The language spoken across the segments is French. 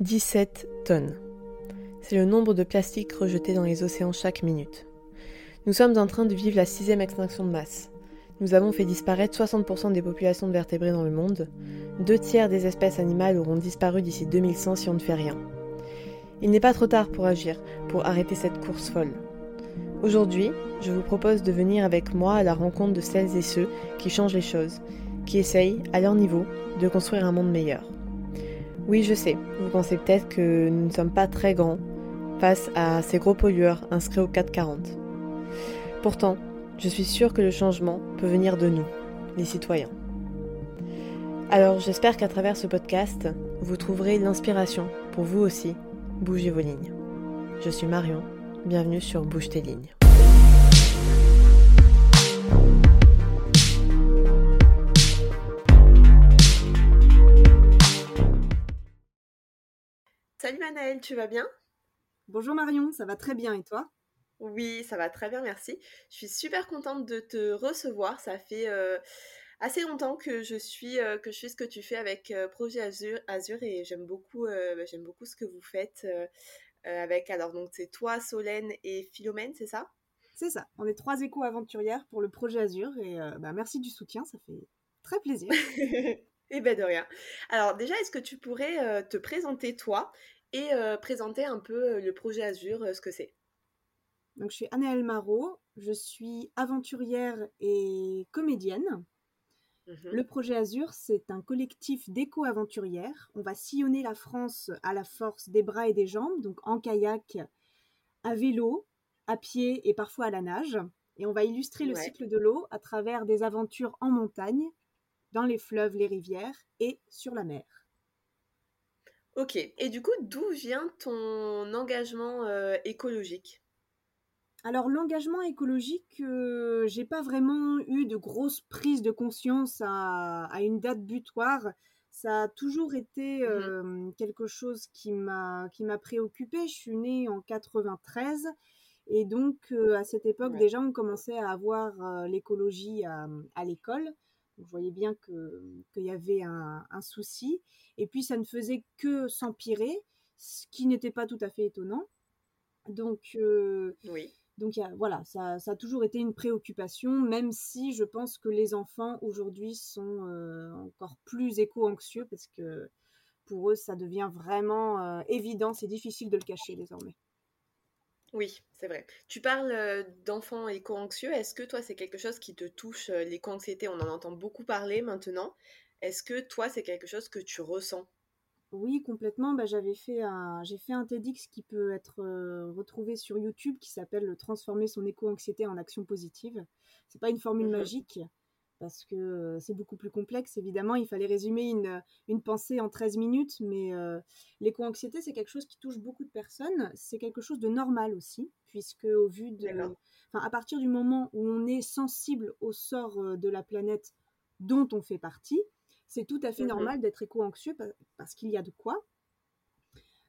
17 tonnes. C'est le nombre de plastiques rejetés dans les océans chaque minute. Nous sommes en train de vivre la sixième extinction de masse. Nous avons fait disparaître 60% des populations de vertébrés dans le monde. Deux tiers des espèces animales auront disparu d'ici 2100 si on ne fait rien. Il n'est pas trop tard pour agir, pour arrêter cette course folle. Aujourd'hui, je vous propose de venir avec moi à la rencontre de celles et ceux qui changent les choses, qui essayent, à leur niveau, de construire un monde meilleur. Oui, je sais, vous pensez peut-être que nous ne sommes pas très grands face à ces gros pollueurs inscrits au 440. Pourtant, je suis sûre que le changement peut venir de nous, les citoyens. Alors j'espère qu'à travers ce podcast, vous trouverez l'inspiration pour vous aussi bouger vos lignes. Je suis Marion, bienvenue sur Bouge tes lignes. Salut Manaëlle, tu vas bien? Bonjour Marion, ça va très bien et toi? Oui, ça va très bien, merci. Je suis super contente de te recevoir. Ça fait euh, assez longtemps que je suis euh, que je fais ce que tu fais avec euh, Projet Azur, Azur et j'aime beaucoup bah, j'aime beaucoup ce que vous faites avec alors donc c'est toi, Solène et Philomène, c'est ça? C'est ça. On est trois éco-aventurières pour le Projet Azur et bah, merci du soutien, ça fait très plaisir. Eh ben de rien. Alors déjà, est-ce que tu pourrais te présenter toi et présenter un peu le projet Azur, ce que c'est Donc je suis Anne Marot, je suis aventurière et comédienne. Mmh le projet Azur, c'est un collectif d'éco-aventurières. On va sillonner la France à la force des bras et des jambes, donc en kayak, à vélo, à pied et parfois à la nage. Et on va illustrer le cycle de l'eau à travers des aventures en montagne, dans les fleuves, les rivières et sur la mer. Ok, et du coup, d'où vient ton engagement euh, écologique? Alors l'engagement écologique, euh, j'ai pas vraiment eu de grosses prises de conscience à, une date butoir. Ça a toujours été mmh euh, quelque chose qui m'a qui m'a préoccupée. Je suis née en 93 et donc à cette époque déjà on commençait à avoir l'écologie à l'école. Vous voyez bien qu'il y avait un, souci. Et puis, ça ne faisait que s'empirer, ce qui n'était pas tout à fait étonnant. Donc, euh, oui. donc voilà, ça, a toujours été une préoccupation, même si je pense que les enfants aujourd'hui sont euh, encore plus éco-anxieux parce que pour eux, ça devient vraiment euh, évident, c'est difficile de le cacher désormais. Oui, c'est vrai. Tu parles d'enfants éco-anxieux. Est-ce que toi, c'est quelque chose qui te touche, l'éco-anxiété On en entend beaucoup parler maintenant. Est-ce que toi, c'est quelque chose que tu ressens? Oui, complètement. Bah, j'avais fait un, j'ai fait un TEDx qui peut être retrouvé sur YouTube qui s'appelle Transformer son éco-anxiété en action positive. C'est pas une formule mmh magique parce que c'est beaucoup plus complexe. Évidemment, il fallait résumer une, une pensée en 13 minutes, mais l'éco-anxiété, c'est quelque chose qui touche beaucoup de personnes. C'est quelque chose de normal aussi, puisque au vu de... Enfin, à partir du moment où on est sensible au sort de la planète dont on fait partie, c'est tout à fait mmh normal d'être éco-anxieux parce qu'il y a de quoi.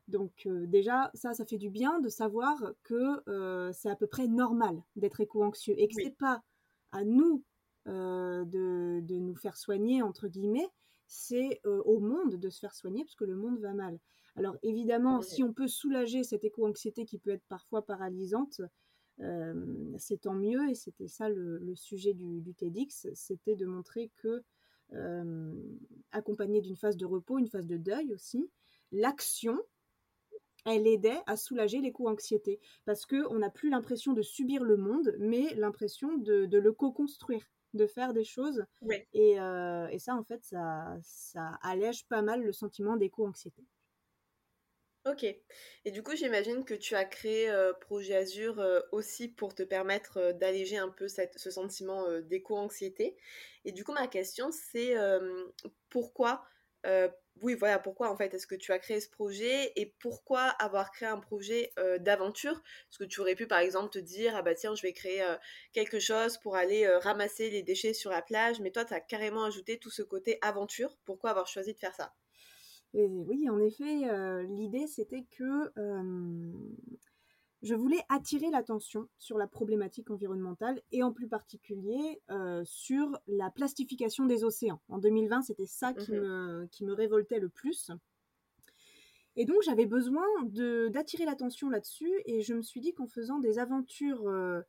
Donc déjà, ça, ça fait du bien de savoir que c'est à peu près normal d'être éco-anxieux et que ce c'est pas à nous euh, de, nous faire soigner, entre guillemets, c'est euh, au monde de se faire soigner parce que le monde va mal. Alors évidemment, si on peut soulager cette éco-anxiété qui peut être parfois paralysante, euh, c'est tant mieux. Et c'était ça le, sujet du, du TEDx, c'était de montrer que, accompagné d'une phase de repos, une phase de deuil aussi, l'action, elle aidait à soulager l'éco-anxiété parce qu'on n'a plus l'impression de subir le monde, mais l'impression de, de le co-construire de faire des choses. Euh, et, ça, en fait, ça, ça allège pas mal le sentiment d'éco-anxiété. Ok. Et du coup, j'imagine que tu as créé euh, Projet Azur euh, aussi pour te permettre d'alléger un peu cette, ce sentiment d'éco-anxiété. Et du coup, ma question, c'est pourquoi oui, voilà, pourquoi en fait est-ce que tu as créé ce projet et pourquoi avoir créé un projet euh, d'aventure? Parce que tu aurais pu par exemple te dire, ah bah tiens, je vais créer euh, quelque chose pour aller euh, ramasser les déchets sur la plage, mais toi, tu as carrément ajouté tout ce côté aventure. Pourquoi avoir choisi de faire ça? Oui, en effet, l'idée c'était que je voulais attirer l'attention sur la problématique environnementale et en plus particulier euh, sur la plastification des océans. En 2020, c'était ça qui, mmh me, qui, me, révoltait le plus. Et donc j'avais besoin d'attirer l'attention là-dessus et je me suis dit qu'en faisant des aventures euh,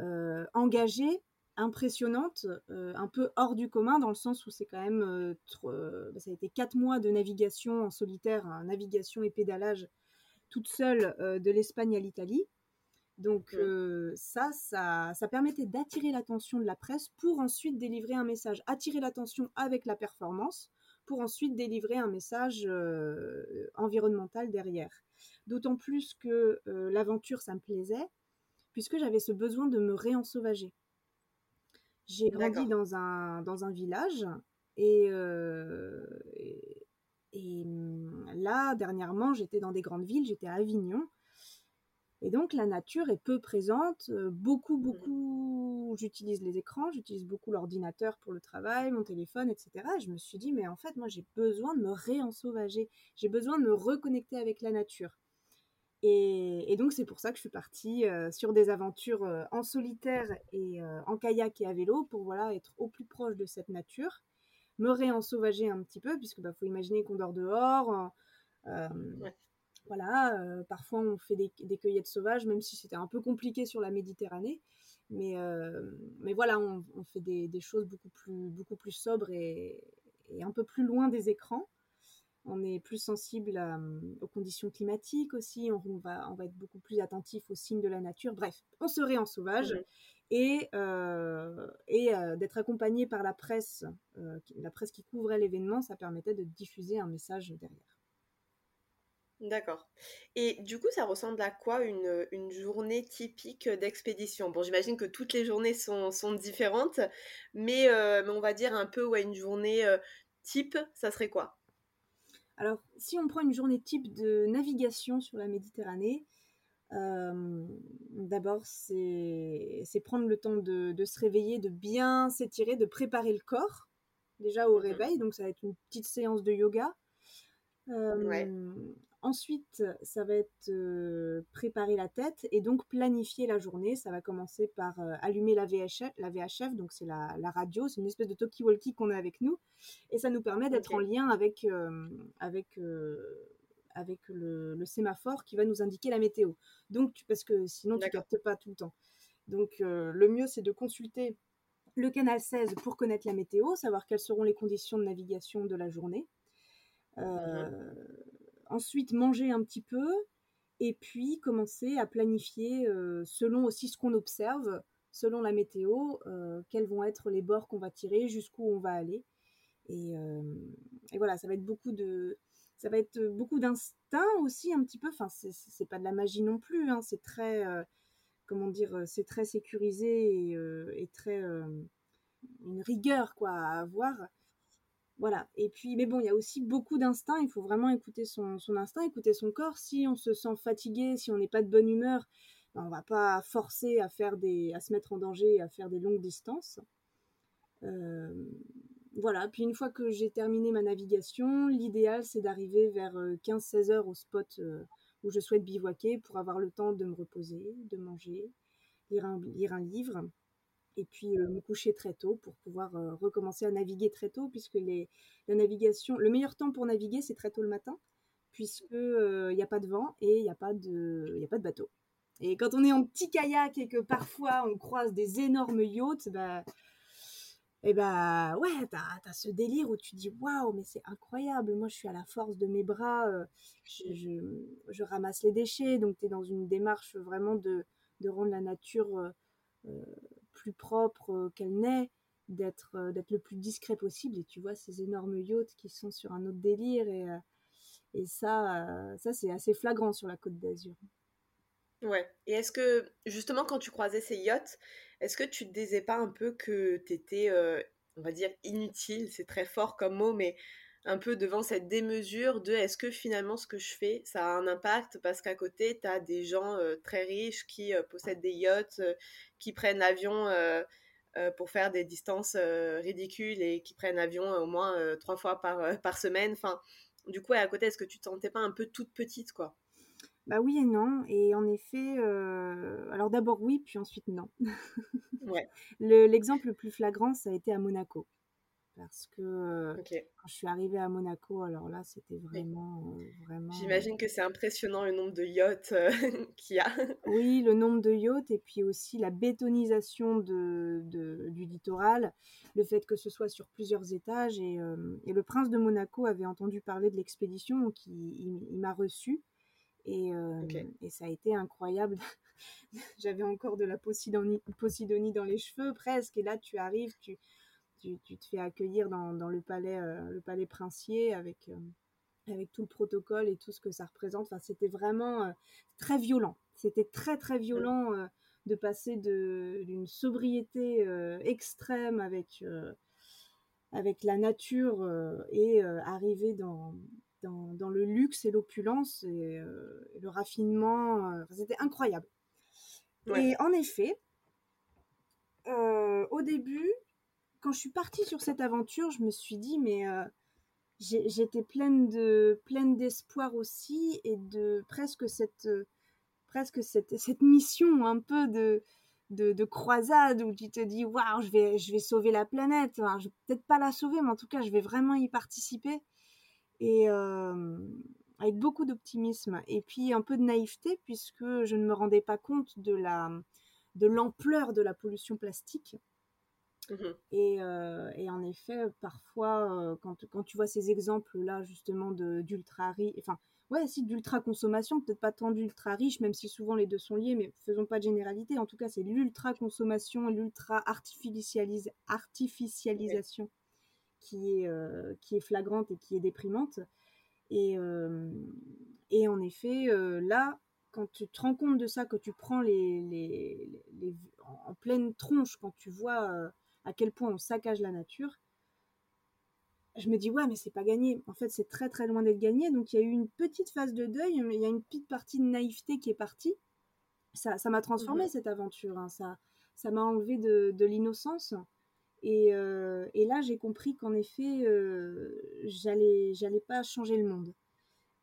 euh, engagées, impressionnantes, un peu hors du commun dans le sens où c'est quand même, bah, ça a été quatre mois de navigation en solitaire, hein, navigation et pédalage toute seule de l'Espagne à l'Italie. Donc ça, ça, ça permettait d'attirer l'attention de la presse pour ensuite délivrer un message, attirer l'attention avec la performance pour ensuite délivrer un message euh, environnemental derrière. D'autant plus que euh, l'aventure, ça me plaisait, puisque j'avais ce besoin de me réensauvager. J'ai grandi dans un, dans un village et, euh, et, hum, là, dernièrement, j'étais dans des grandes villes, j'étais à Avignon. Et donc la nature est peu présente, beaucoup, mmh beaucoup j'utilise les écrans, j'utilise beaucoup l'ordinateur pour le travail, mon téléphone, etc. Et je me suis dit, mais en fait, moi, j'ai besoin de me réensauvager. J'ai besoin de me reconnecter avec la nature. Et, donc, c'est pour ça que je suis partie euh, sur des aventures euh, en solitaire et euh, en kayak et à vélo pour voilà, être au plus proche de cette nature, me réensauvager un petit peu, puisque bah, faut imaginer qu'on dort dehors. Voilà, parfois on fait des, des, cueillettes sauvages, même si c'était un peu compliqué sur la Méditerranée. Mais, euh, mais voilà, on, fait des, choses beaucoup plus, beaucoup plus sobres et, un peu plus loin des écrans. On est plus sensible aux conditions climatiques aussi. On, va, on va être beaucoup plus attentif aux signes de la nature. Bref, on serait en sauvage. Et, euh, et euh, d'être accompagné par la presse, la presse qui couvrait l'événement, ça permettait de diffuser un message derrière. D'accord. Et du coup, ça ressemble à quoi une, une journée typique d'expédition? Bon, j'imagine que toutes les journées sont, sont différentes, mais, euh, mais, on va dire un peu, ouais, une journée euh, type, ça serait quoi? Alors, si on prend une journée type de navigation sur la Méditerranée, euh, d'abord, c'est prendre le temps de, de, se réveiller, de bien s'étirer, de préparer le corps, déjà au mmh réveil, donc ça va être une petite séance de yoga. Ouais. Ensuite, ça va être euh, préparer la tête et donc planifier la journée. Ça va commencer par euh, allumer la VHF, la VHF donc c'est la, radio, c'est une espèce de talkie-walkie qu'on a avec nous. Et ça nous permet d'être en lien avec, euh, avec, avec le, sémaphore qui va nous indiquer la météo. Donc, parce que sinon, tu ne captes pas tout le temps. Donc, le mieux, c'est de consulter le canal 16 pour connaître la météo, savoir quelles seront les conditions de navigation de la journée. Mmh ensuite manger un petit peu et puis commencer à planifier euh, selon aussi ce qu'on observe, selon la météo, euh, quels vont être les bords qu'on va tirer, jusqu'où on va aller. Euh, et, voilà, ça va être beaucoup de, ça va être beaucoup d'instinct aussi un petit peu. Enfin, c'est pas de la magie non plus. Hein, c'est très, comment dire, c'est très sécurisé et, très une rigueur quoi à avoir. Voilà. Et puis, mais bon, il y a aussi beaucoup d'instinct. Il faut vraiment écouter son, instinct, écouter son corps. Si on se sent fatigué, si on n'est pas de bonne humeur, ben, on va pas forcer à faire des, à se mettre en danger à faire des longues distances. Euh, voilà. Puis une fois que j'ai terminé ma navigation, l'idéal c'est d'arriver vers 15-16 euh, heures au spot euh, où je souhaite bivouaquer pour avoir le temps de me reposer, de manger, lire un livre et puis euh, me coucher très tôt pour pouvoir recommencer à naviguer très tôt, puisque la navigation, le meilleur temps pour naviguer, c'est très tôt le matin, puisque il n'y a pas de vent et il n'y a, pas de, a pas de bateau. Et quand on est en petit kayak et que parfois on croise des énormes yachts, bah, et bah ouais, t'as as ce délire où tu dis waouh, mais c'est incroyable. Moi, je suis à la force de mes bras, je, je, ramasse les déchets, donc tu es dans une démarche vraiment de, de rendre la nature plus propre euh, qu'elle n'est, d'être euh, le plus discret possible. Et tu vois ces énormes yachts qui sont sur un autre délire. Et, euh, et ça, ça c'est assez flagrant sur la côte d'Azur. Ouais. Et est-ce que, justement, quand tu croisais ces yachts, est-ce que tu te disais pas un peu que tu étais, on va dire, inutile C'est très fort comme mot, mais un peu devant cette démesure de est-ce que finalement ce que je fais, ça a un impact? Parce qu'à côté, tu as des gens très riches qui possèdent des yachts, qui prennent l'avion pour faire des distances ridicules et qui prennent l'avion au moins trois fois par, par semaine. Enfin, du coup, à côté, est-ce que tu te sentais pas un peu toute petite, quoi? Bah oui et non. Et en effet, alors d'abord oui, puis ensuite non. ouais. L'exemple le, plus flagrant, ça a été à Monaco. parce que quand je suis arrivée à Monaco, alors là, c'était vraiment, vraiment. J'imagine que c'est impressionnant le nombre de yachts qu'il y a. oui, le nombre de yachts et puis aussi la bétonisation de, du littoral, le fait que ce soit sur plusieurs étages et, et le prince de Monaco avait entendu parler de l'expédition, donc il, il, m'a reçu et, et ça a été incroyable. J'avais encore de la Posidonie, Posidonie dans les cheveux presque et là tu arrives, tu tu, te fais accueillir dans, le palais, euh, le palais princier avec, euh, avec tout le protocole et tout ce que ça représente. Enfin, c'était vraiment très violent. C'était très très violent de passer d'une sobriété extrême avec avec la nature et arriver dans, dans, le luxe et l'opulence et, le raffinement. C'était incroyable. Et en effet, au début, quand je suis partie sur cette aventure, je me suis dit, mais euh, j'étais pleine de pleine d'espoir aussi et de presque cette euh, presque cette, cette mission un peu de, de, croisade où tu te dis waouh je vais je vais sauver la planète je vais peut-être pas la sauver mais en tout cas je vais vraiment y participer et avec beaucoup d'optimisme et puis un peu de naïveté puisque je ne me rendais pas compte de la de l'ampleur de la pollution plastique Mmh euh, et, en effet, parfois, euh, quand, quand, tu vois ces exemples-là, justement, d'ultra riche, enfin, ouais, si d'ultra consommation, peut-être pas tant d'ultra riche, même si souvent les deux sont liés, mais faisons pas de généralité. En tout cas, c'est l'ultra consommation, l'ultra artificialisation qui, est, euh, qui est flagrante et qui est déprimante. Et, et en effet, là, quand tu te rends compte de ça, que tu prends les, les, les, en pleine tronche, quand tu vois à quel point on saccage la nature, je me dis ouais mais c'est pas gagné. En fait c'est très très loin d'être gagné. Donc il y a eu une petite phase de deuil, mais il y a une petite partie de naïveté qui est partie. Ça, ça m'a transformé mhm. cette aventure. Hein. Ça, ça m'a enlevé de, de l'innocence. Et, euh, et, là j'ai compris qu'en effet euh, j'allais j'allais pas changer le monde.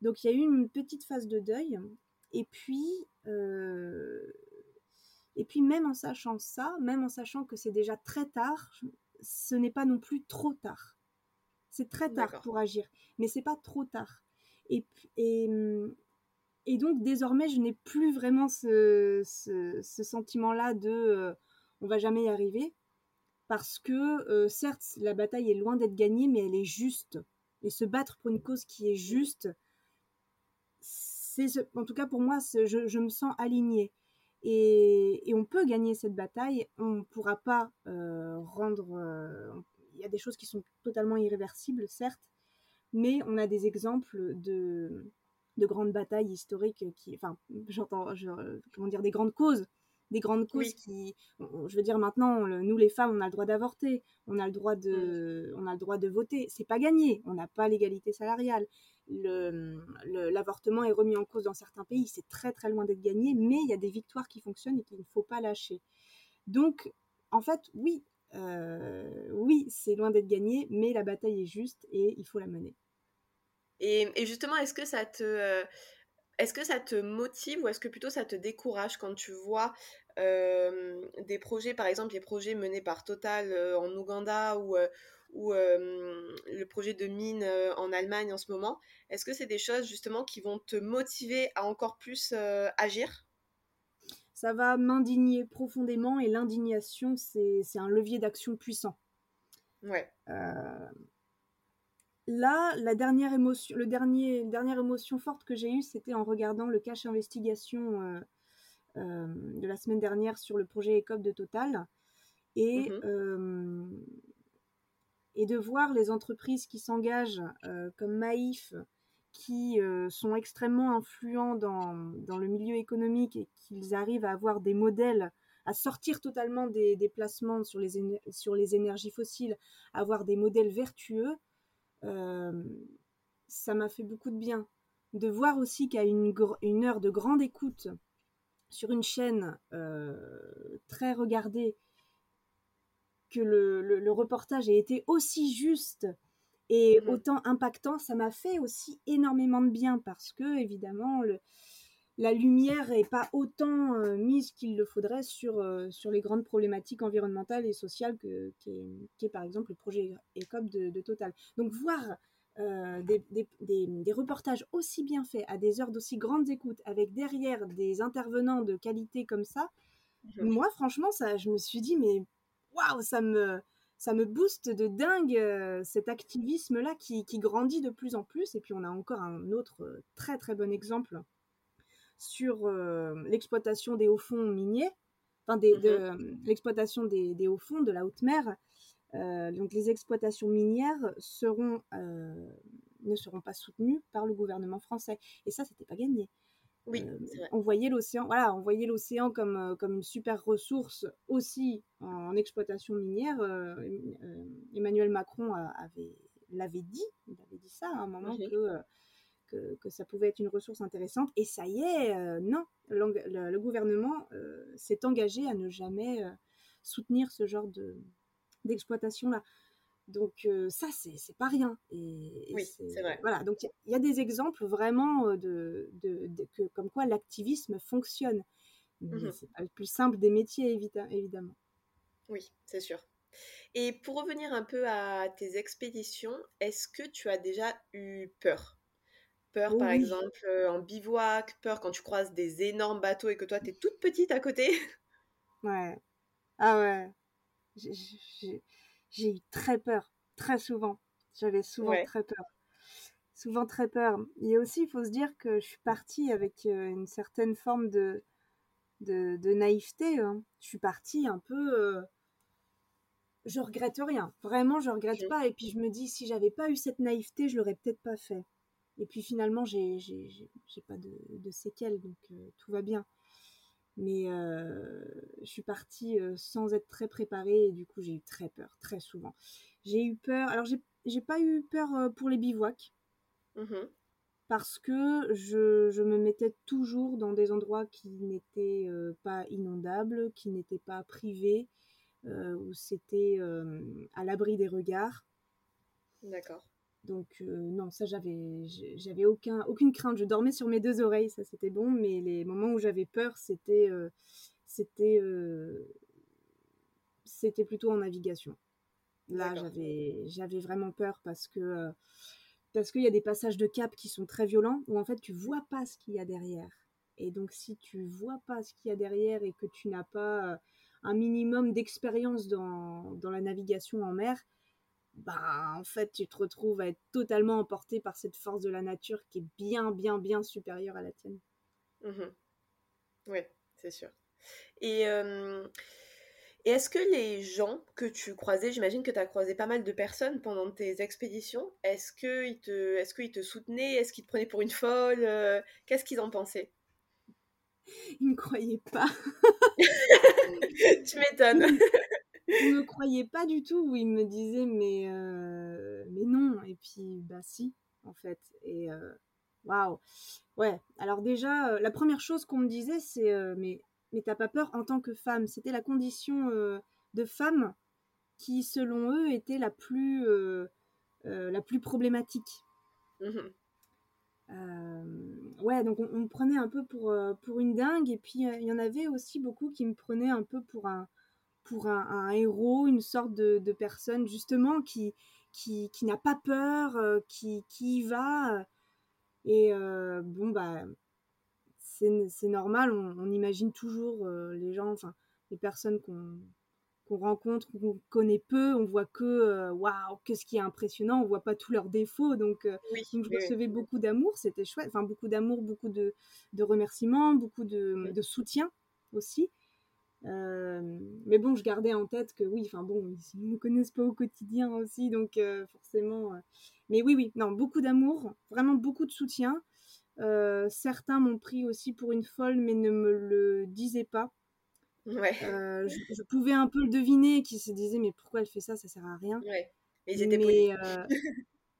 Donc il y a eu une petite phase de deuil. Et puis euh, et puis même en sachant ça, même en sachant que c'est déjà très tard, ce n'est pas non plus trop tard. C'est très tard pour agir, mais c'est pas trop tard. Et, et, et, donc désormais, je n'ai plus vraiment ce, ce, sentiment-là de euh, on va jamais y arriver, parce que euh, certes, la bataille est loin d'être gagnée, mais elle est juste. Et se battre pour une cause qui est juste, c'est en tout cas pour moi, je, me sens alignée. Et, on peut gagner cette bataille. On ne pourra pas euh, rendre. Euh, il y a des choses qui sont totalement irréversibles, certes, mais on a des exemples de, de grandes batailles historiques qui. Enfin, j'entends. comment dire Des grandes causes des grandes causes qui, je veux dire maintenant, nous les femmes, on a le droit d'avorter, on a le droit de, on a le droit de voter. C'est pas gagné, on n'a pas l'égalité salariale. L'avortement est remis en cause dans certains pays, c'est très très loin d'être gagné, mais il y a des victoires qui fonctionnent et qu'il ne faut pas lâcher. Donc, en fait, oui, euh, oui, c'est loin d'être gagné, mais la bataille est juste et il faut la mener. Et, justement, est-ce que ça te, euh, est-ce que ça te motive ou est-ce que plutôt ça te décourage quand tu vois des projets, par exemple les projets menés par Total en Ouganda ou, ou le projet de mine en Allemagne en ce moment? Est-ce que c'est des choses justement qui vont te motiver à encore plus agir? Ça va m'indigner profondément et l'indignation, c'est un levier d'action puissant. Ouais là, la dernière émotion, le dernier, dernière émotion forte que j'ai eue, c'était en regardant le cache investigation euh, euh, de la semaine dernière sur le projet ECOP de Total. Et, mhm. euh, et de voir les entreprises qui s'engagent, comme Maïf, qui sont extrêmement influents dans, dans, le milieu économique et qu'ils arrivent à avoir des modèles, à sortir totalement des, des placements sur les, sur les énergies fossiles, à avoir des modèles vertueux, ça m'a fait beaucoup de bien. De voir aussi qu'à une, une, heure de grande écoute sur une chaîne euh, très regardée, que le, reportage ait été aussi juste et mmh autant impactant, ça m'a fait aussi énormément de bien parce que, évidemment, le, la lumière n'est pas autant mise qu'il le faudrait sur, sur les grandes problématiques environnementales et sociales que, qui, est, par exemple le projet ECOP de, de Total. Donc voir des, des, des, reportages aussi bien faits, à des heures d'aussi grandes écoutes, avec derrière des intervenants de qualité comme ça, mmh moi franchement, ça, je me suis dit, mais waouh, ça me, ça me booste de dingue cet activisme-là qui, qui, grandit de plus en plus. Et puis on a encore un autre très très bon exemple sur euh, l'exploitation des hauts fonds miniers, enfin des, de, mhm. l'exploitation des, des, hauts fonds de la haute mer. Euh, donc les exploitations minières seront, euh, ne seront pas soutenues par le gouvernement français. Et ça, c'était pas gagné. Oui, on voyait l'océan, voilà, on voyait l'océan comme, comme une super ressource aussi en, exploitation minière. Emmanuel Macron avait l'avait dit, il avait dit ça à un moment que que, ça pouvait être une ressource intéressante. Et ça y est, euh, non, le, gouvernement euh, s'est engagé à ne jamais euh, soutenir ce genre de, d'exploitation-là. Donc ça, c'est, pas rien. Et, oui, c'est, vrai. Voilà, donc il y, a des exemples vraiment de, de, que, comme quoi l'activisme fonctionne. Mais mmh c'est pas le plus simple des métiers, évidemment. Oui, c'est sûr. Et pour revenir un peu à tes expéditions, est-ce que tu as déjà eu peur? Peur, par exemple, euh, en bivouac, peur quand tu croises des énormes bateaux et que toi, tu es toute petite à côté. Ouais. Ah ouais. J'ai eu très peur, très souvent. J'avais souvent très peur. Souvent très peur. Et aussi, il faut se dire que je suis partie avec euh, une certaine forme de, de, naïveté. Hein. Je suis partie un peu. Euh, je regrette rien. Vraiment, je regrette pas. Et puis je me dis, si j'avais pas eu cette naïveté, je l'aurais peut-être pas fait. Et puis finalement, j'ai pas de, de, séquelles, donc euh, tout va bien. Mais euh, je suis partie euh, sans être très préparée et du coup, j'ai eu très peur, très souvent. J'ai eu peur. Alors, j'ai pas eu peur pour les bivouacs. Mmh parce que je, je, me mettais toujours dans des endroits qui n'étaient pas inondables, qui n'étaient pas privés, où c'était à l'abri des regards. D'accord. Donc euh, non, ça j'avais j'avais aucun aucune crainte. Je dormais sur mes deux oreilles, ça c'était bon. Mais les moments où j'avais peur, c'était euh, c'était euh, c'était plutôt en navigation. Là, j'avais j'avais vraiment peur parce que parce qu'il y a des passages de cap qui sont très violents où en fait tu vois pas ce qu'il y a derrière. Et donc si tu vois pas ce qu'il y a derrière et que tu n'as pas un minimum d'expérience dans, dans la navigation en mer, bah, en fait, tu te retrouves à être totalement emporté par cette force de la nature qui est bien, bien, bien supérieure à la tienne. Mmh oui, c'est sûr. Et, et est-ce que les gens que tu croisais, j'imagine que tu as croisé pas mal de personnes pendant tes expéditions, est-ce qu'ils te, est te soutenaient Est-ce qu'ils te prenaient pour une folle Qu'est-ce qu'ils en pensaient? Ils ne croyaient pas. tu m'étonnes. Ils ne croyaient pas du tout, où ils me disaient mais, euh, mais non, et puis bah si, en fait. Et euh, waouh! Ouais, alors déjà, euh, la première chose qu'on me disait, c'est mais, mais t'as pas peur en tant que femme? C'était la condition de femme qui, selon eux, était la plus, la plus problématique. Mmh ouais, donc on, me prenait un peu pour, pour une dingue, et puis il y en avait aussi beaucoup qui me prenaient un peu pour un, pour un, héros, une sorte de, personne justement qui, qui, n'a pas peur, euh, qui, qui y va. Et euh, bon, bah, c'est normal, on, imagine toujours euh, les gens, enfin, les personnes qu'on rencontre, qu'on connaît peu, on voit que, waouh, qu'est-ce qui est impressionnant, on voit pas tous leurs défauts. Donc, je recevais beaucoup d'amour, c'était chouette, enfin, beaucoup d'amour, beaucoup de, remerciements, beaucoup de, de soutien aussi. Euh, mais bon, je gardais en tête que oui, enfin bon, ils ne me connaissent pas au quotidien aussi, donc euh, forcément. Euh. Mais oui, oui, non, beaucoup d'amour, vraiment beaucoup de soutien. certains m'ont pris aussi pour une folle, mais ne me le disaient pas. Ouais. Je, pouvais un peu le deviner, qui se disaient mais pourquoi elle fait ça, ça sert à rien. Ouais. Mais ils étaient mais,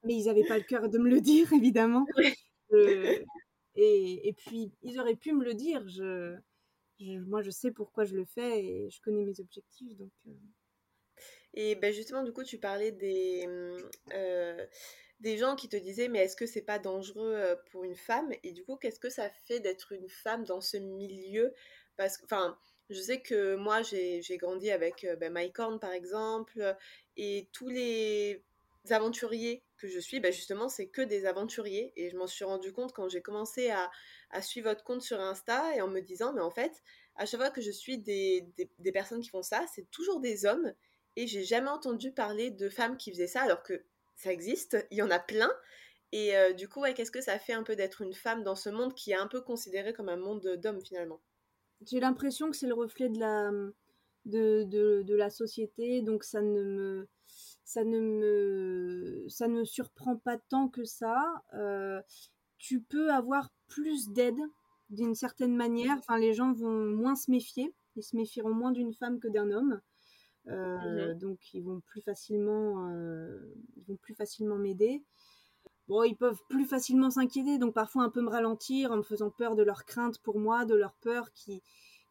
mais ils n'avaient pas le cœur de me le dire, évidemment. et, et, puis ils auraient pu me le dire. Je, moi, je sais pourquoi je le fais et je connais mes objectifs. Donc, euh. Et ben justement, du coup, tu parlais des, euh, des gens qui te disaient mais est-ce que c'est pas dangereux pour une femme? Et du coup, qu'est-ce que ça fait d'être une femme dans ce milieu? Parce que, enfin, je sais que moi, j'ai grandi avec ben, Mike Horn, par exemple, et tous les aventuriers que je suis, ben justement, c'est que des aventuriers. Et je m'en suis rendu compte quand j'ai commencé à, à, suivre votre compte sur Insta et en me disant, mais en fait, à chaque fois que je suis des, des, personnes qui font ça, c'est toujours des hommes. Et j'ai jamais entendu parler de femmes qui faisaient ça, alors que ça existe, il y en a plein. Et du coup, ouais, qu'est-ce que ça fait un peu d'être une femme dans ce monde qui est un peu considéré comme un monde d'hommes finalement? J'ai l'impression que c'est le reflet de la, de, de, de, la société, donc ça ne me, ça ne me, ça ne me surprend pas tant que ça. Euh, tu peux avoir plus d'aide d'une certaine manière. Enfin, les gens vont moins se méfier. Ils se méfieront moins d'une femme que d'un homme. Euh, mhm. Donc, ils vont plus facilement, euh, ils vont plus facilement m'aider. Bon, ils peuvent plus facilement s'inquiéter, donc parfois un peu me ralentir en me faisant peur de leurs craintes pour moi, de leurs peurs qui,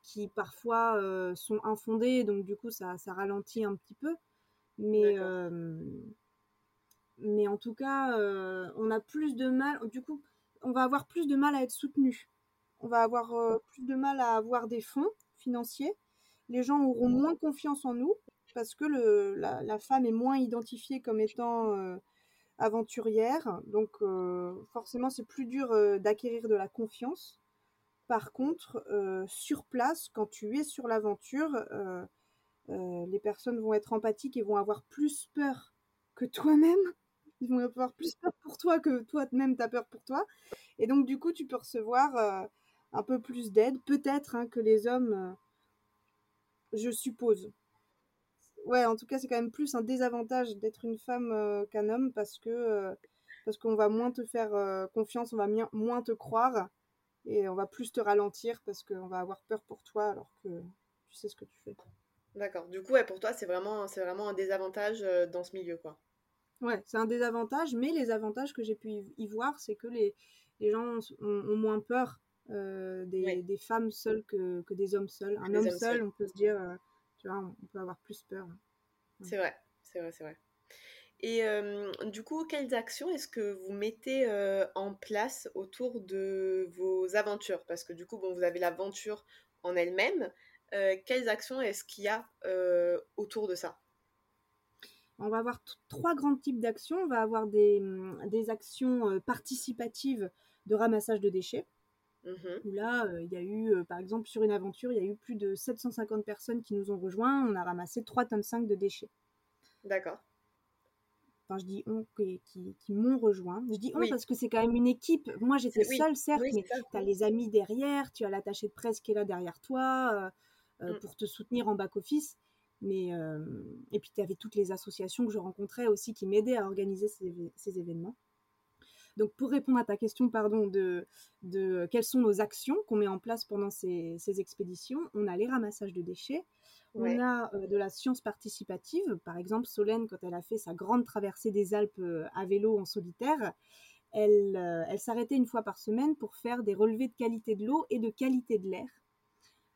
qui parfois euh, sont infondées, donc du coup ça, ça ralentit un petit peu. Mais, euh, mais en tout cas, euh, on a plus de mal, du coup, on va avoir plus de mal à être soutenu. On va avoir plus de mal à avoir des fonds financiers. Les gens auront moins confiance en nous parce que le, la, la femme est moins identifiée comme étant aventurière. Donc euh, forcément, c'est plus dur euh, d'acquérir de la confiance. Par contre, euh, sur place, quand tu es sur l'aventure, les personnes vont être empathiques et vont avoir plus peur que toi-même. Ils vont avoir plus peur pour toi que toi-même t'as peur pour toi. Et donc, du coup, tu peux recevoir un peu plus d'aide, peut-être hein, que les hommes, je suppose ouais, en tout cas, c'est quand même plus un désavantage d'être une femme euh, qu'un homme parce que euh, parce qu'on va moins te faire euh, confiance, on va moins te croire et on va plus te ralentir parce qu'on va avoir peur pour toi alors que tu sais ce que tu fais. D'accord. Du coup, ouais, pour toi, c'est vraiment, c'est vraiment un désavantage dans ce milieu, quoi. Ouais, c'est un désavantage, mais les avantages que j'ai pu y voir, c'est que les, les gens ont, moins peur des, des, femmes seules que, que, des hommes seuls. Un homme seul, on peut se dire on peut avoir plus peur. C'est vrai, c'est vrai, c'est vrai. Et euh, du coup, quelles actions est-ce que vous mettez euh, en place autour de vos aventures? Parce que du coup, bon, vous avez l'aventure en elle-même. Euh, quelles actions est-ce qu'il y a autour de ça? On va avoir trois grands types d'actions. On va avoir des, des actions participatives de ramassage de déchets. Mmh où là, euh, il y a eu, euh, par exemple, sur une aventure, il y a eu plus de 750 personnes qui nous ont rejoints. On a ramassé 3 tonnes 5 de déchets. D'accord. Enfin, je dis on qui, qui, m'ont rejoint. Je dis on parce que c'est quand même une équipe. Moi, j'étais seule, certes, mais tu as les amis derrière, tu as l'attaché de presse qui est là derrière toi euh, mmh. pour te soutenir en back-office. Mais, et puis, tu avais toutes les associations que je rencontrais aussi qui m'aidaient à organiser ces événements. Donc pour répondre à ta question, pardon, de, de quelles sont nos actions qu'on met en place pendant ces, expéditions, on a les ramassages de déchets, on a euh, de la science participative. Par exemple, Solène, quand elle a fait sa grande traversée des Alpes euh, à vélo en solitaire, elle, euh, elle s'arrêtait une fois par semaine pour faire des relevés de qualité de l'eau et de qualité de l'air.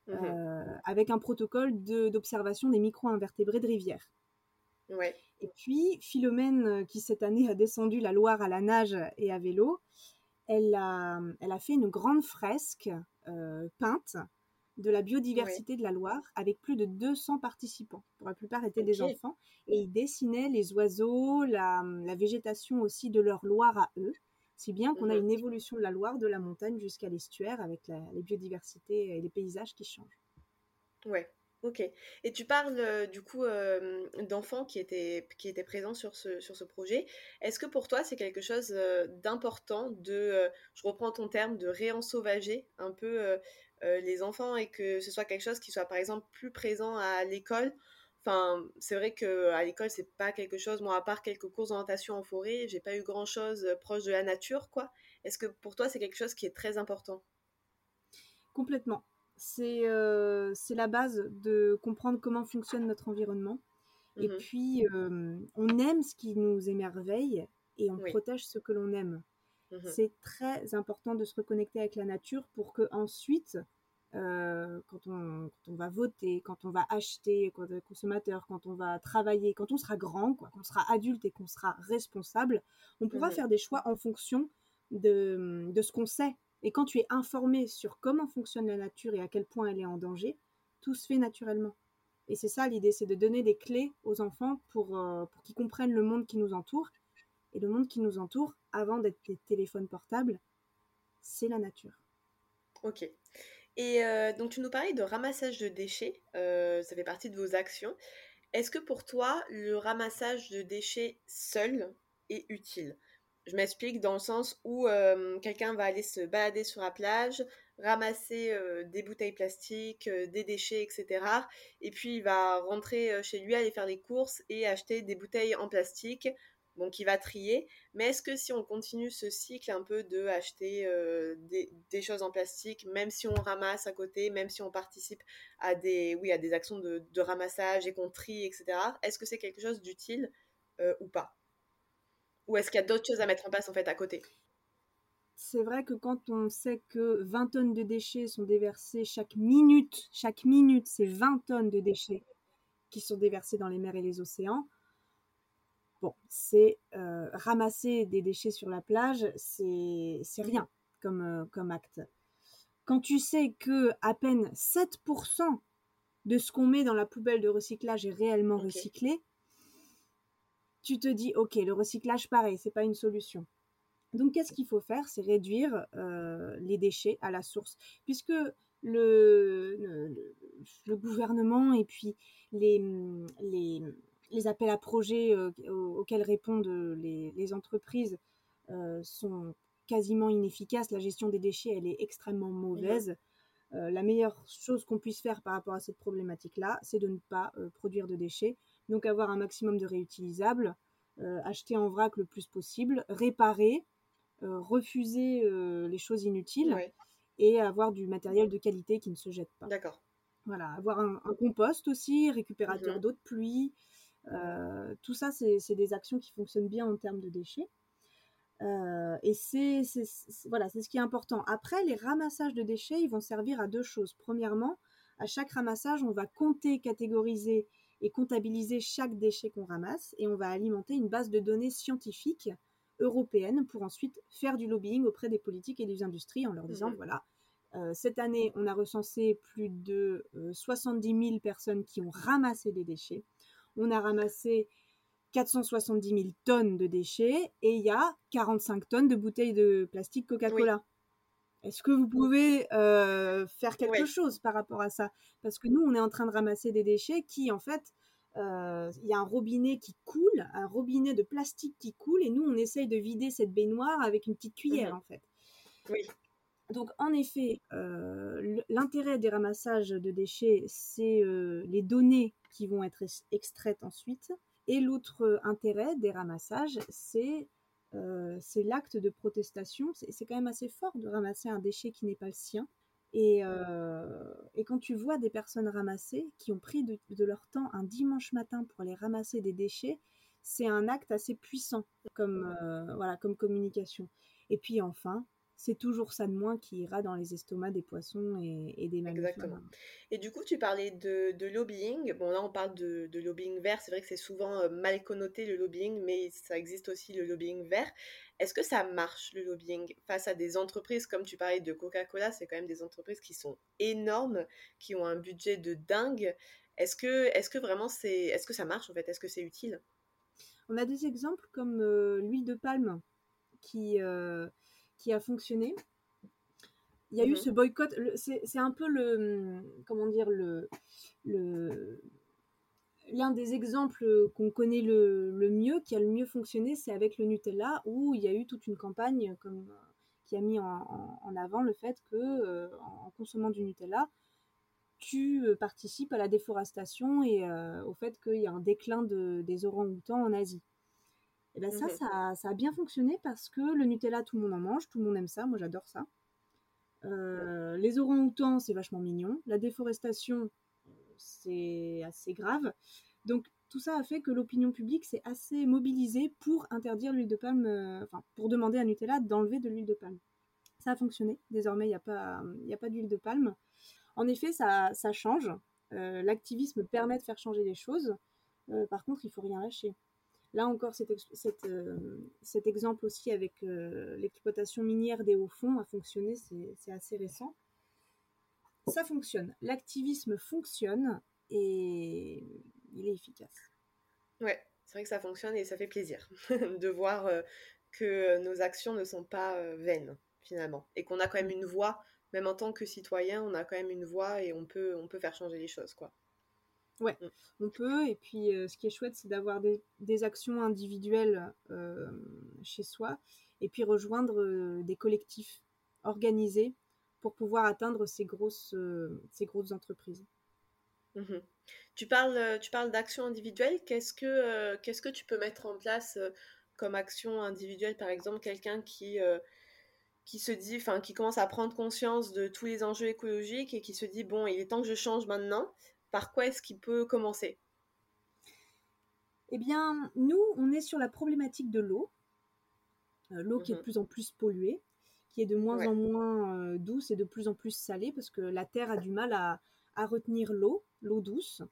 Mmh avec un protocole d'observation des micro-invertébrés de rivière. Et puis, Philomène, euh, qui cette année a descendu la Loire à la nage et à vélo, elle a, elle a fait une grande fresque euh, peinte de la biodiversité de la Loire avec plus de 200 participants. Pour la plupart étaient des enfants. Et ils dessinaient les oiseaux, la, végétation aussi de leur Loire à eux. Si bien qu'on a mhm. une évolution de la Loire, de la montagne jusqu'à l'estuaire avec la, les biodiversités et les paysages qui changent. Ouais, Ok. Et tu parles euh, du coup euh, d'enfants qui étaient, qui étaient présents sur ce, sur ce projet. Est-ce que pour toi c'est quelque chose euh, d'important de, je reprends ton terme, de réensauvager un peu les enfants et que ce soit quelque chose qui soit par exemple plus présent à l'école Enfin, c'est vrai que à l'école c'est pas quelque chose, moi à part quelques cours d'orientation en forêt, j'ai pas eu grand chose proche de la nature quoi. Est-ce que pour toi c'est quelque chose qui est très important? Complètement c'est c'est la base de comprendre comment fonctionne notre environnement. Et mmh puis, on aime ce qui nous émerveille et on protège ce que l'on aime. Mmh c'est très important de se reconnecter avec la nature pour que ensuite quand, on, quand, on, va voter, quand on va acheter, quand on est consommateur, quand on va travailler, quand on sera grand, quoi, qu'on sera adulte et qu'on sera responsable, on pourra mmh faire des choix en fonction de, de ce qu'on sait. Et quand tu es informé sur comment fonctionne la nature et à quel point elle est en danger, tout se fait naturellement. Et c'est ça l'idée, c'est de donner des clés aux enfants pour, euh, pour qu'ils comprennent le monde qui nous entoure. Et le monde qui nous entoure, avant d'être des téléphones portables, c'est la nature. Ok. Et euh, donc tu nous parlais de ramassage de déchets, euh, ça fait partie de vos actions. Est-ce que pour toi, le ramassage de déchets seul est utile? Je m'explique dans le sens où quelqu'un va aller se balader sur la plage, ramasser euh, des bouteilles plastiques, euh, des déchets, etc. Et puis il va rentrer euh, chez lui, aller faire les courses et acheter des bouteilles en plastique. Donc il va trier. Mais est-ce que si on continue ce cycle un peu de acheter des, choses en plastique, même si on ramasse à côté, même si on participe à des, oui, à des actions de, ramassage et qu'on trie, etc., est-ce que c'est quelque chose d'utile ou pas? Ou est-ce qu'il y a d'autres choses à mettre en place en fait à côté? C'est vrai que quand on sait que 20 tonnes de déchets sont déversés chaque minute, chaque minute, c'est 20 tonnes de déchets qui sont déversés dans les mers et les océans. Bon, c'est euh, ramasser des déchets sur la plage, c'est rien comme, euh, comme acte. Quand tu sais que à peine 7% de ce qu'on met dans la poubelle de recyclage est réellement recyclé, tu te dis ok, le recyclage pareil, c'est pas une solution. Donc, qu'est-ce qu'il faut faire? C'est réduire euh, les déchets à la source, puisque le, le, gouvernement et puis les, les, appels à projets euh, auxquels répondent les, entreprises euh, sont quasiment inefficaces. La gestion des déchets, elle est extrêmement mauvaise. la meilleure chose qu'on puisse faire par rapport à cette problématique-là, c'est de ne pas produire de déchets, donc avoir un maximum de réutilisables, acheter en vrac le plus possible, réparer, euh, refuser euh, les choses inutiles et avoir du matériel de qualité qui ne se jette pas. D'accord. Voilà, avoir un, compost aussi, récupérateur mhm. d'eau de pluie. Euh, tout ça, c'est des actions qui fonctionnent bien en termes de déchets. et c'est voilà, c'est ce qui est important. Après, les ramassages de déchets, ils vont servir à deux choses. Premièrement, à chaque ramassage, on va compter, catégoriser et comptabiliser chaque déchet qu'on ramasse et on va alimenter une base de données scientifique européenne pour ensuite faire du lobbying auprès des politiques et des industries en leur disant, mhm. voilà, euh, cette année, on a recensé plus de 70 euh, 000 personnes qui ont ramassé des déchets. On a ramassé 470 000 tonnes de déchets et il y a 45 tonnes de bouteilles de plastique Coca-Cola. Est-ce que vous pouvez euh, faire quelque chose par rapport à ça? Parce que nous, on est en train de ramasser des déchets qui, en fait, euh, il y a un robinet qui coule, un robinet de plastique qui coule, et nous, on essaye de vider cette baignoire avec une petite cuillère, mhm. en fait. Oui. Donc, en effet, euh, l'intérêt des ramassages de déchets, c'est euh, les données qui vont être extraites ensuite. Et l'autre intérêt des ramassages, c'est l'acte de protestation. C'est quand même assez fort de ramasser un déchet qui n'est pas le sien. Euh, et, quand tu vois des personnes ramasser, qui ont pris de, leur temps un dimanche matin pour aller ramasser des déchets, c'est un acte assez puissant comme, euh, voilà, comme communication. Et puis enfin, c'est toujours ça de moins qui ira dans les estomacs des poissons et, des mammifères. Exactement. Et du coup, tu parlais de, lobbying. Bon, là, on parle de, lobbying vert. C'est vrai que c'est souvent euh, mal connoté le lobbying, mais ça existe aussi le lobbying vert. Est-ce que ça marche le lobbying face à des entreprises? Comme tu parlais de Coca-Cola C'est quand même des entreprises qui sont énormes, qui ont un budget de dingue. Est-ce que, est que vraiment c'est, est-ce que ça marche en fait? Est-ce que c'est utile? On a des exemples comme euh, l'huile de palme qui euh, qui a fonctionné. Il y a eu mhm. ce boycott. C'est un peu le. Comment dire Le. le L'un des exemples qu'on connaît le, mieux, qui a le mieux fonctionné, c'est avec le Nutella, où il y a eu toute une campagne comme, qui a mis en, avant le fait que, euh, en consommant du Nutella, tu euh, participes à la déforestation et euh, au fait qu'il y a un déclin de, des orang-outans en Asie. Et ben ça, mmh ça, ça, a bien fonctionné parce que le Nutella, tout le monde en mange, tout le monde aime ça, moi j'adore ça. Euh, les orang-outans, c'est vachement mignon. La déforestation, c'est assez grave. Donc tout ça a fait que l'opinion publique s'est assez mobilisée pour interdire l'huile de palme, euh, enfin pour demander à Nutella d'enlever de l'huile de palme. Ça a fonctionné. Désormais, il n'y a pas, a pas d'huile de palme. En effet, ça, ça change. L'activisme permet de faire changer les choses. par contre, il faut rien lâcher. Là encore, cet, cet exemple aussi avec l'exploitation minière des hauts fonds a fonctionné, c'est assez récent. Ça fonctionne. L'activisme fonctionne et il est efficace. Ouais, c'est vrai que ça fonctionne et ça fait plaisir de voir euh, que nos actions ne sont pas euh, vaines finalement et qu'on a quand même une voix, même en tant que citoyen, on a quand même une voix et on peut, on peut faire changer les choses quoi. Ouais, mm. on peut. Et puis, euh, ce qui est chouette, c'est d'avoir des, actions individuelles chez soi et puis rejoindre des collectifs organisés pour pouvoir atteindre ces grosses, ces grosses entreprises. Mmh tu parles, euh, tu parles d'action individuelle. Qu'est-ce que, euh, qu'est-ce que tu peux mettre en place euh, comme action individuelle? Par exemple, quelqu'un qui, qui se dit, enfin, qui commence à prendre conscience de tous les enjeux écologiques et qui se dit, bon, il est temps que je change maintenant. Par quoi est-ce qu'il peut commencer? Eh bien, nous, on est sur la problématique de l'eau. l'eau qui est de mmh plus en plus polluée, qui est de moins en moins douce et de plus en plus salée parce que la Terre a du mal à, à retenir l'eau, l'eau douce.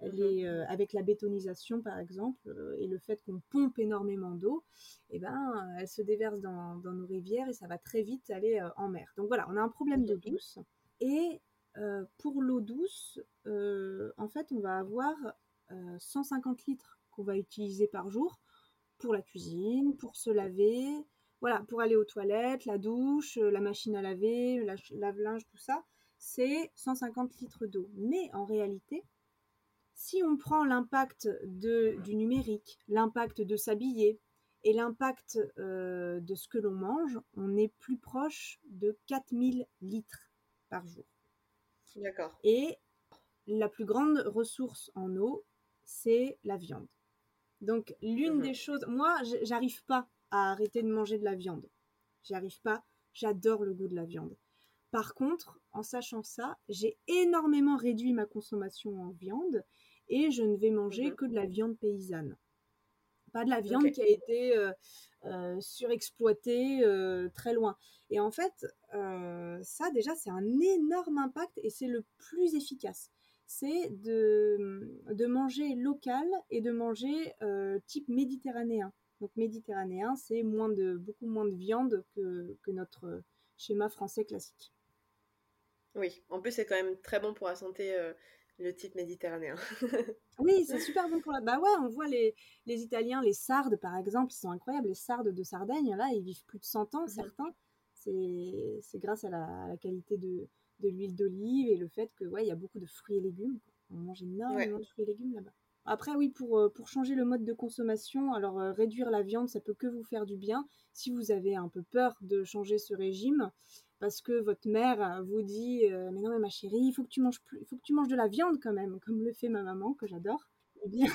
Mhm. euh, avec la bétonisation, par exemple, euh, et le fait qu'on pompe énormément d'eau, eh ben, elle se déverse dans, nos rivières et ça va très vite aller euh, en mer. Donc voilà, on a un problème d'eau douce. Et pour l'eau douce, en fait, on va avoir 150 litres qu'on va utiliser par jour pour la cuisine, pour se laver, voilà, pour aller aux toilettes, la douche, la machine à laver, le lave-linge, tout ça c'est 150 litres d'eau. Mais en réalité, si on prend l'impact du numérique, l'impact de s'habiller et l'impact euh, de ce que l'on mange, on est plus proche de 4000 litres par jour. D'accord. Et la plus grande ressource en eau, c'est la viande. Donc l'une mhm. des choses, moi, j'arrive pas à arrêter de manger de la viande. J'y arrive pas. J'adore le goût de la viande. Par contre, en sachant ça, j'ai énormément réduit ma consommation en viande et je ne vais manger mhm. que de la viande paysanne. Pas de la viande qui a été euh, euh, surexploitée euh, très loin. Et en fait, ça déjà, c'est un énorme impact et c'est le plus efficace. C'est de, de, manger local et de manger type méditerranéen. Donc méditerranéen, c'est moins de, beaucoup moins de viande que, que notre schéma français classique. Oui, en plus c'est quand même très bon pour la santé, euh, le type méditerranéen. oui, c'est super bon pour la... Bah ouais, on voit les, les, Italiens, les sardes par exemple, ils sont incroyables. Les sardes de Sardaigne, là, ils vivent plus de 100 ans, certains. C'est grâce à la, qualité de, de l'huile d'olive et le fait que, ouais, il y a beaucoup de fruits et légumes. On mange énormément de fruits et légumes là-bas. Après, oui, pour, euh, pour changer le mode de consommation, alors euh, réduire la viande, ça peut que vous faire du bien. Si vous avez un peu peur de changer ce régime, parce que votre mère vous dit euh, mais non mais ma chérie il faut que tu manges plus il faut que tu manges de la viande quand même comme le fait ma maman que j'adore. Eh bien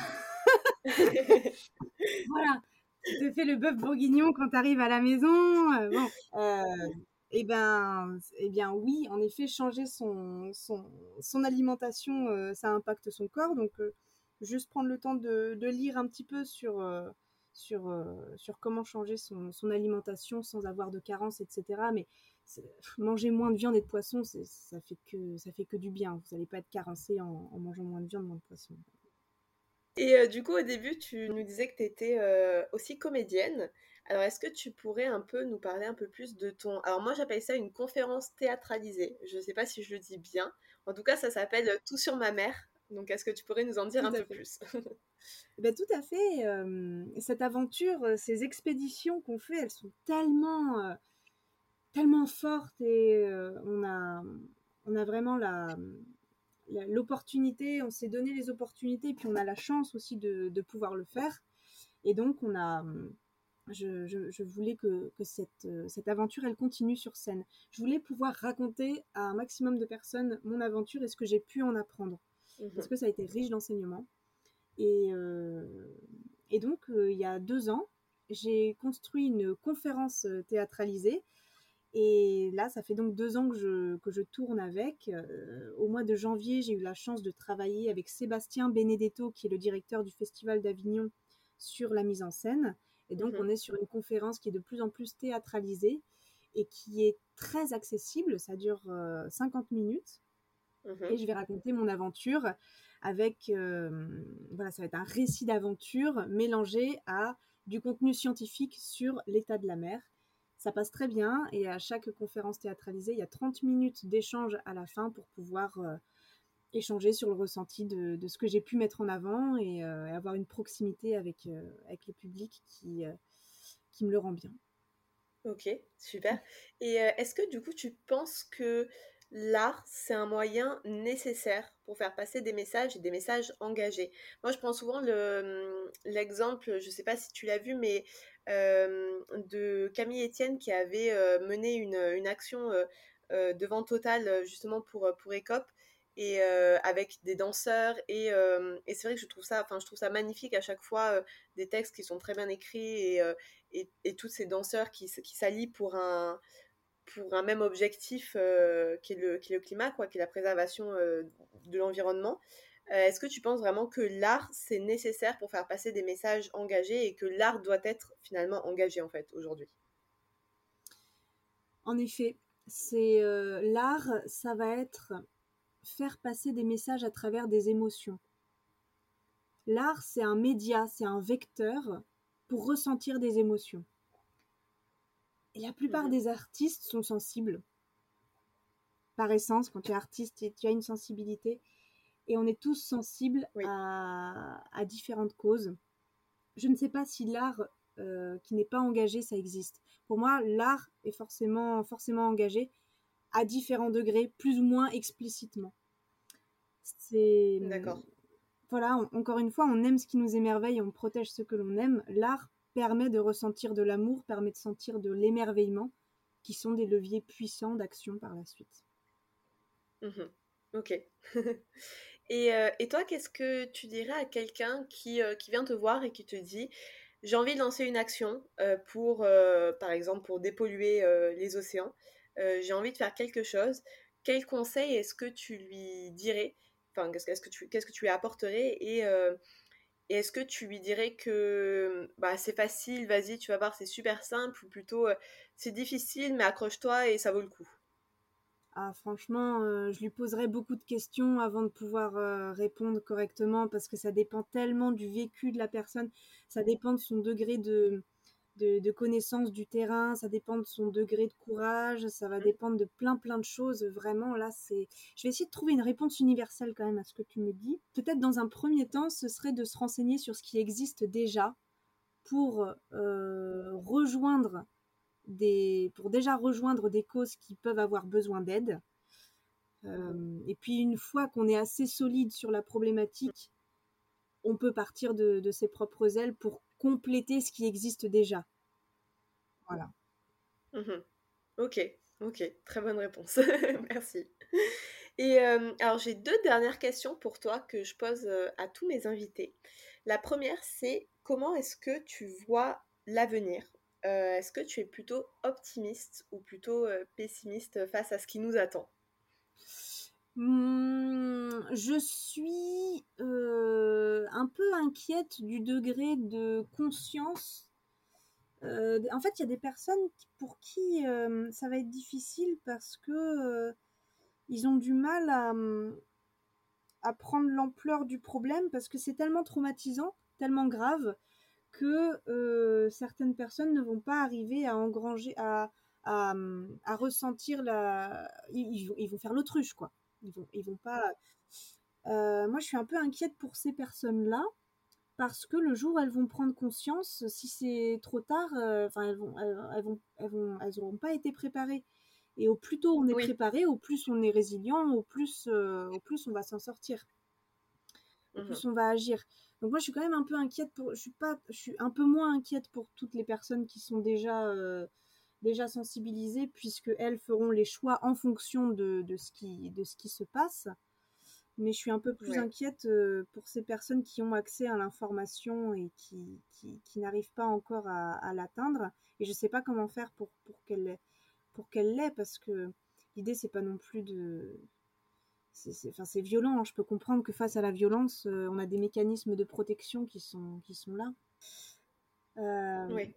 voilà. Tu te fais le bœuf bourguignon quand tu arrives à la maison euh, bon euh, eh ben eh bien oui en effet changer son son, son alimentation ça impacte son corps. Donc juste prendre le temps de, de, lire un petit peu sur sur, sur comment changer son, son, alimentation sans avoir de carence, etc. Mais manger moins de viande et de poisson, ça fait que ça fait que du bien. Vous n'allez pas être carencé en, mangeant moins de viande, moins de poisson. Et euh, du coup, au début, tu nous disais que tu étais euh, aussi comédienne. Alors, est-ce que tu pourrais un peu nous parler un peu plus de ton... Alors, moi, j'appelle ça une conférence théâtralisée. Je ne sais pas si je le dis bien. En tout cas, ça s'appelle Tout sur ma mère. Donc, est-ce que tu pourrais nous en dire un peu plus? Ben, Tout à fait. Euh, cette aventure, ces expéditions qu'on fait, elles sont tellement tellement forte et euh, on, a, on a vraiment la, l'opportunité, on s'est donné les opportunités, et puis on a la chance aussi de, de pouvoir le faire. Et donc, on a, je, je, voulais que, que cette, cette, aventure, elle continue sur scène. Je voulais pouvoir raconter à un maximum de personnes mon aventure et ce que j'ai pu en apprendre. Mhm. Parce que ça a été riche d'enseignements. Et, euh, et donc, euh, il y a deux ans, j'ai construit une conférence théâtralisée et là, ça fait donc deux ans que je, que je tourne avec. Euh, au mois de janvier, j'ai eu la chance de travailler avec Sébastien Benedetto, qui est le directeur du Festival d'Avignon, sur la mise en scène. Et donc, mhm. on est sur une conférence qui est de plus en plus théâtralisée. et qui est très accessible. Ça dure 50 minutes. Mhm. Et je vais raconter mon aventure avec, voilà, ça va être un récit d'aventure mélangé à du contenu scientifique sur l'état de la mer. Ça passe très bien et à chaque conférence théâtralisée, il y a 30 minutes d'échange à la fin pour pouvoir échanger sur le ressenti de, ce que j'ai pu mettre en avant et, avoir une proximité avec, avec le public qui, qui me le rend bien. Ok, super. Et est-ce que du coup tu penses que l'art, c'est un moyen nécessaire pour faire passer des messages et des messages engagés? Moi, je prends souvent hum, l'exemple, je ne sais pas si tu l'as vu, mais de Camille Etienne qui avait mené une, action devant Total justement pour, pour ECOP et avec des danseurs et, c'est vrai que je trouve ça enfin je trouve ça magnifique à chaque fois des textes qui sont très bien écrits et, et, et tous ces danseurs qui, qui s'allient pour un pour un même objectif euh, qui, est le, qui, est le, climat, quoi, qui est la préservation euh, de l'environnement. Euh, est-ce que tu penses vraiment que l'art, c'est nécessaire pour faire passer des messages engagés et que l'art doit être finalement engagé en fait aujourd'hui? En effet, c'est l'art, ça va être faire passer des messages à travers des émotions. L'art, c'est un média, c'est un vecteur pour ressentir des émotions. Et la plupart mhm. des artistes sont sensibles. Par essence, quand tu es artiste, tu as une sensibilité. Et on est tous sensibles à, différentes causes. Je ne sais pas si l'art euh, qui n'est pas engagé, ça existe. Pour moi, l'art est forcément, forcément engagé à différents degrés, plus ou moins explicitement. C'est. D'accord. Voilà, encore une fois, on aime ce qui nous émerveille, on protège ce que l'on aime. L'art permet de ressentir de l'amour, permet de sentir de l'émerveillement, qui sont des leviers puissants d'action par la suite. Mhm. Ok. et, euh, et, toi, qu'est-ce que tu dirais à quelqu'un qui, euh, qui, vient te voir et qui te dit j'ai envie de lancer une action euh, pour, par exemple, pour dépolluer les océans, j'ai envie de faire quelque chose. Quel conseil est-ce que tu lui dirais? Enfin, qu'est-ce que tu, qu'est-ce que tu lui apporterais? Et et est-ce que tu lui dirais que bah, c'est facile, vas-y, tu vas voir, c'est super simple, ou plutôt c'est difficile, mais accroche-toi et ça vaut le coup? Ah, franchement, euh, je lui poserais beaucoup de questions avant de pouvoir euh, répondre correctement parce que ça dépend tellement du vécu de la personne, ça dépend de son degré de, de, connaissance du terrain, ça dépend de son degré de courage, ça va mmh. dépendre de plein plein de choses. Vraiment, là, c'est. Je vais essayer de trouver une réponse universelle quand même à ce que tu me dis. Peut-être dans un premier temps, ce serait de se renseigner sur ce qui existe déjà pour euh, rejoindre pour déjà rejoindre des causes qui peuvent avoir besoin d'aide. Euh, et puis une fois qu'on est assez solide sur la problématique, on peut partir de, de ses propres ailes pour compléter ce qui existe déjà. Voilà. Mhm. Ok, ok, très bonne réponse. Merci. Et euh, alors j'ai deux dernières questions pour toi que je pose euh, à tous mes invités. La première, c'est comment est-ce que tu vois l'avenir euh, Est-ce que tu es plutôt optimiste ou plutôt pessimiste face à ce qui nous attend? Mmh, je suis euh, un peu inquiète du degré de conscience. Euh, en fait, il y a des personnes pour qui euh, ça va être difficile parce que ils ont du mal à prendre l'ampleur du problème parce que c'est tellement traumatisant, tellement grave que certaines personnes ne vont pas arriver à engranger, à, à, à ressentir la. Ils, ils vont faire l'autruche, quoi. Ils vont, ils vont pas. Euh, moi, je suis un peu inquiète pour ces personnes-là parce que le jour où elles vont prendre conscience, si c'est trop tard, euh, elles vont, elles, vont, elles vont, elles auront pas été préparées. Et au plus tôt on est préparé, au plus on est résilient, au plus, euh, au plus on va s'en sortir, au mmh plus on va agir. Donc moi, je suis quand même un peu inquiète pour, je suis pas, je suis un peu moins inquiète pour toutes les personnes qui sont déjà déjà sensibilisées puisqu'elles feront les choix en fonction de, ce qui, de ce qui se passe. Mais je suis un peu plus inquiète euh, pour ces personnes qui ont accès à l'information et qui, qui, n'arrivent pas encore à, l'atteindre. Et je ne sais pas comment faire pour, pour qu'elle pour qu'elle l'ait parce que l'idée c'est pas non plus de c'est violent hein. je peux comprendre que face à la violence euh, on a des mécanismes de protection qui sont qui sont là euh, oui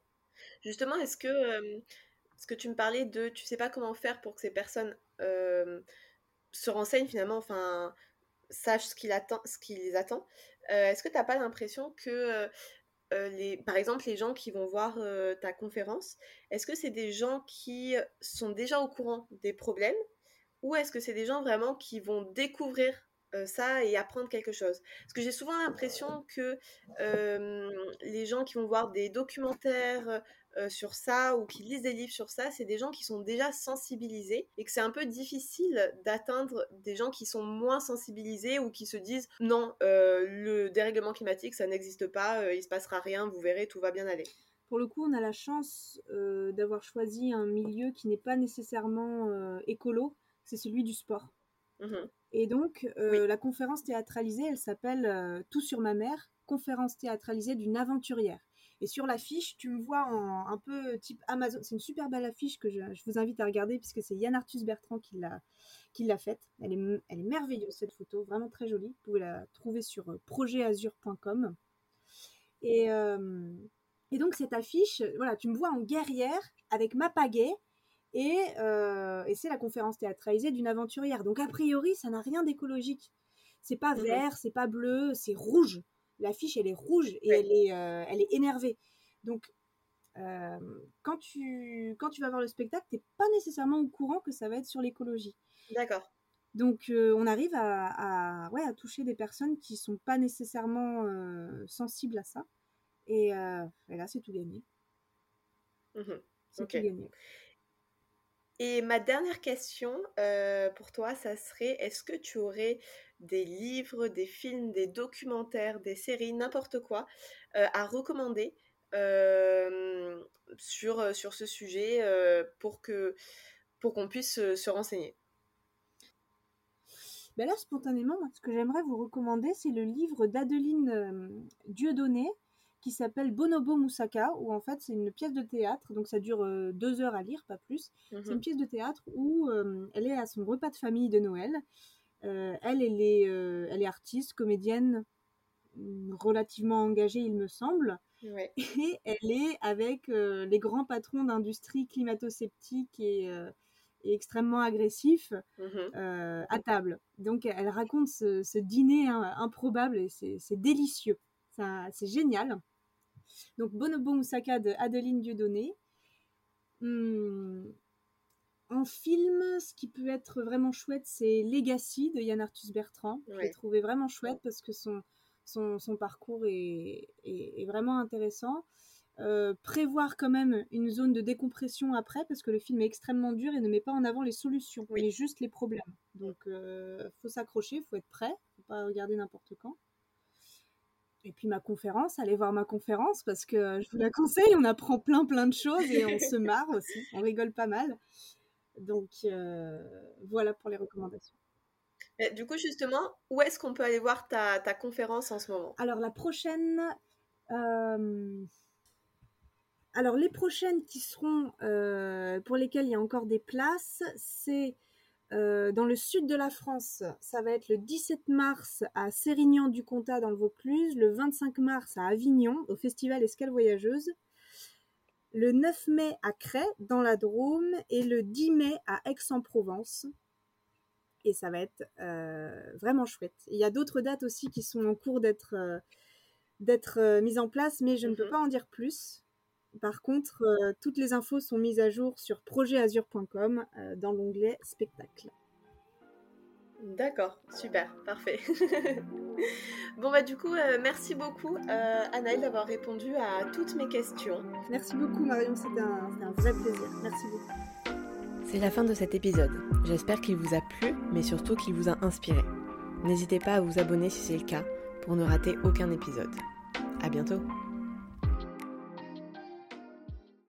justement est-ce que ce que tu me parlais de tu sais pas comment faire pour que ces personnes se renseignent finalement, enfin sachent ce qui, attend, ce qui les attend. Est-ce que tu n'as pas l'impression que les, par exemple, les gens qui vont voir ta conférence, est-ce que c'est des gens qui sont déjà au courant des problèmes ou est-ce que c'est des gens vraiment qui vont découvrir ça et apprendre quelque chose? Parce que j'ai souvent l'impression que les gens qui vont voir des documentaires sur ça ou qui lisent des livres sur ça, c'est des gens qui sont déjà sensibilisés et que c'est un peu difficile d'atteindre des gens qui sont moins sensibilisés ou qui se disent non, le dérèglement climatique, ça n'existe pas, il se passera rien, vous verrez, tout va bien aller. Pour le coup, on a la chance d'avoir choisi un milieu qui n'est pas nécessairement écolo, c'est celui du sport. Mmh et donc, la conférence théâtralisée, elle s'appelle Tout sur ma mère, conférence théâtralisée d'une aventurière. Et sur l'affiche, tu me vois en un peu type Amazon. C'est une super belle affiche que je, vous invite à regarder puisque c'est Yann Arthus Bertrand qui l'a, qui l'a faite. Elle est, elle est merveilleuse cette photo, vraiment très jolie. Vous pouvez la trouver sur projetazur.com. Et, et donc cette affiche, voilà, tu me vois en guerrière avec ma pagaie euh, et, c'est la conférence théâtralisée d'une aventurière. Donc a priori, ça n'a rien d'écologique. C'est pas vert, c'est pas bleu, c'est rouge. L'affiche, elle est rouge et elle, est, euh, elle est énervée. Donc euh, quand, tu, quand tu vas voir le spectacle, t'es pas nécessairement au courant que ça va être sur l'écologie. D'accord. Donc on arrive à, ouais, à toucher des personnes qui sont pas nécessairement sensibles à ça. Et, là, c'est tout gagné. Mhm. C'est tout gagné. Et ma dernière question euh, pour toi, ça serait est-ce que tu aurais des livres, des films, des documentaires, des séries, n'importe quoi euh, à recommander euh, sur, sur ce sujet pour pour qu'on puisse se renseigner? Ben là, spontanément, ce que j'aimerais vous recommander, c'est le livre d'Adeline Dieudonné qui s'appelle Bonobo Moussaka, où en fait c'est une pièce de théâtre, donc ça dure euh, deux heures à lire, pas plus. C'est une mhm. pièce de théâtre où euh, elle est à son repas de famille de Noël. Euh, elle, elle est, elle est artiste, comédienne, mm, relativement engagée, il me semble. Et elle est avec les grands patrons d'industrie climato-sceptique et, extrêmement agressifs mhm. à table. Donc elle raconte ce, dîner improbable et c'est délicieux. C'est génial. Donc Bonobo Moussaka de Adeline Dieudonné. Hmm. En film, ce qui peut être vraiment chouette, c'est Legacy de Yann Arthus Bertrand. Je l'ai trouvé vraiment chouette parce que son, son, parcours est, vraiment intéressant. Euh, prévoir quand même une zone de décompression après parce que le film est extrêmement dur et ne met pas en avant les solutions, mais juste les problèmes. Donc, euh, faut s'accrocher, faut être prêt, faut pas regarder n'importe quand. Et puis ma conférence, allez voir ma conférence parce que je vous la conseille, on apprend plein plein de choses et on se marre aussi, on rigole pas mal. Donc euh, voilà pour les recommandations. du coup, justement, où est-ce qu'on peut aller voir ta, conférence en ce moment? Alors la prochaine... Euh, alors les prochaines qui seront, euh, pour lesquelles il y a encore des places, c'est euh, dans le sud de la France, ça va être le 17 mars à Sérignan-du-Comtat dans le Vaucluse, le 25 mars à Avignon au festival Escale Voyageuse, le 9 mai à Cray dans la Drôme et le 10 mai à Aix-en-Provence. Et ça va être euh, vraiment chouette. Il y a d'autres dates aussi qui sont en cours d'être euh, mises en place, mais je ne peux mhm. pas en dire plus. Par contre, euh, toutes les infos sont mises à jour sur projetazur.com euh, dans l'onglet spectacle. D'accord, super, parfait. bon bah du coup, euh, merci beaucoup Anaëlle d'avoir répondu à toutes mes questions. Merci beaucoup Marion, c'était un, un vrai plaisir. Merci beaucoup. C'est la fin de cet épisode. J'espère qu'il vous a plu, mais surtout qu'il vous a inspiré. N'hésitez pas à vous abonner si c'est le cas pour ne rater aucun épisode. À bientôt